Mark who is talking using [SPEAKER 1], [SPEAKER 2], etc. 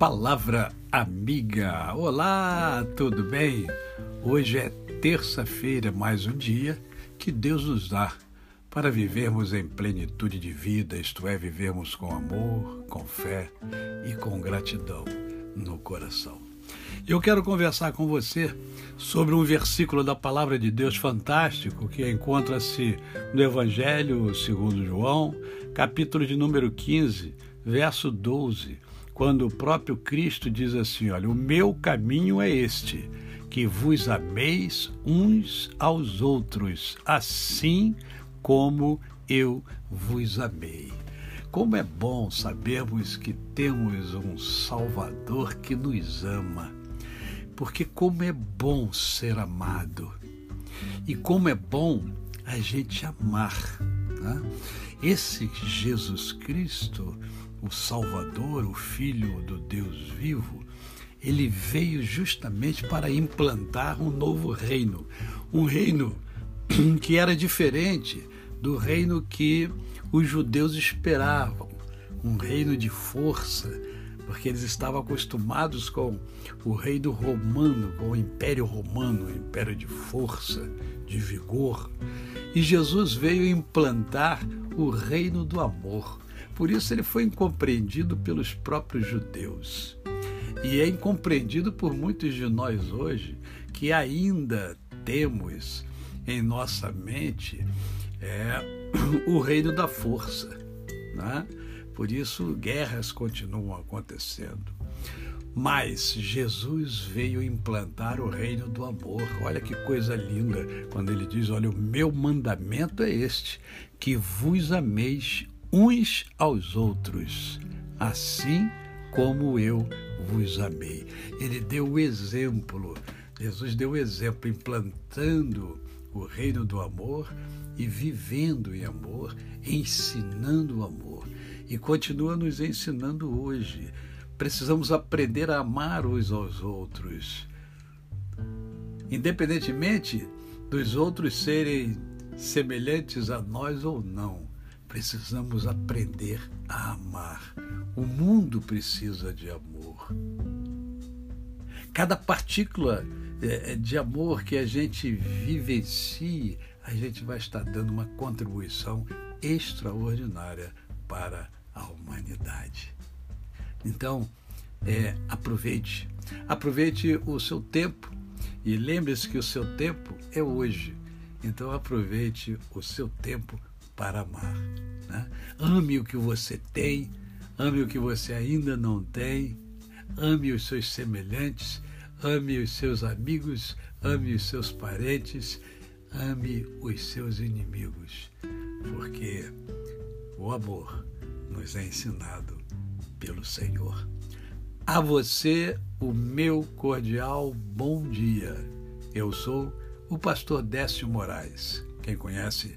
[SPEAKER 1] Palavra Amiga. Olá, tudo bem? Hoje é terça-feira, mais um dia que Deus nos dá para vivermos em plenitude de vida, isto é, vivermos com amor, com fé e com gratidão no coração. Eu quero conversar com você sobre um versículo da palavra de Deus fantástico que encontra-se no Evangelho segundo João, capítulo de número 15, verso 12 quando o próprio Cristo diz assim: Olha, o meu caminho é este, que vos ameis uns aos outros, assim como eu vos amei. Como é bom sabermos que temos um Salvador que nos ama, porque como é bom ser amado e como é bom a gente amar. Né? Esse Jesus Cristo o Salvador, o Filho do Deus vivo, ele veio justamente para implantar um novo reino, um reino que era diferente do reino que os judeus esperavam, um reino de força, porque eles estavam acostumados com o reino romano, com o Império Romano, o império de força, de vigor. E Jesus veio implantar o reino do amor, por isso ele foi incompreendido pelos próprios judeus. E é incompreendido por muitos de nós hoje que ainda temos em nossa mente é, o reino da força. Né? Por isso, guerras continuam acontecendo. Mas Jesus veio implantar o reino do amor. Olha que coisa linda quando ele diz: Olha, o meu mandamento é este, que vos ameis uns aos outros, assim como eu vos amei. Ele deu o exemplo, Jesus deu o exemplo, implantando o reino do amor e vivendo em amor, ensinando o amor. E continua nos ensinando hoje. Precisamos aprender a amar uns aos outros. Independentemente dos outros serem semelhantes a nós ou não precisamos aprender a amar. O mundo precisa de amor. Cada partícula é, é, de amor que a gente vivencie, a gente vai estar dando uma contribuição extraordinária para a humanidade. Então, é, aproveite, aproveite o seu tempo e lembre-se que o seu tempo é hoje. Então, aproveite o seu tempo para amar. Né? Ame o que você tem, ame o que você ainda não tem, ame os seus semelhantes, ame os seus amigos, ame os seus parentes, ame os seus inimigos, porque o amor nos é ensinado pelo Senhor. A você, o meu cordial bom dia. Eu sou o pastor Décio Moraes. Quem conhece,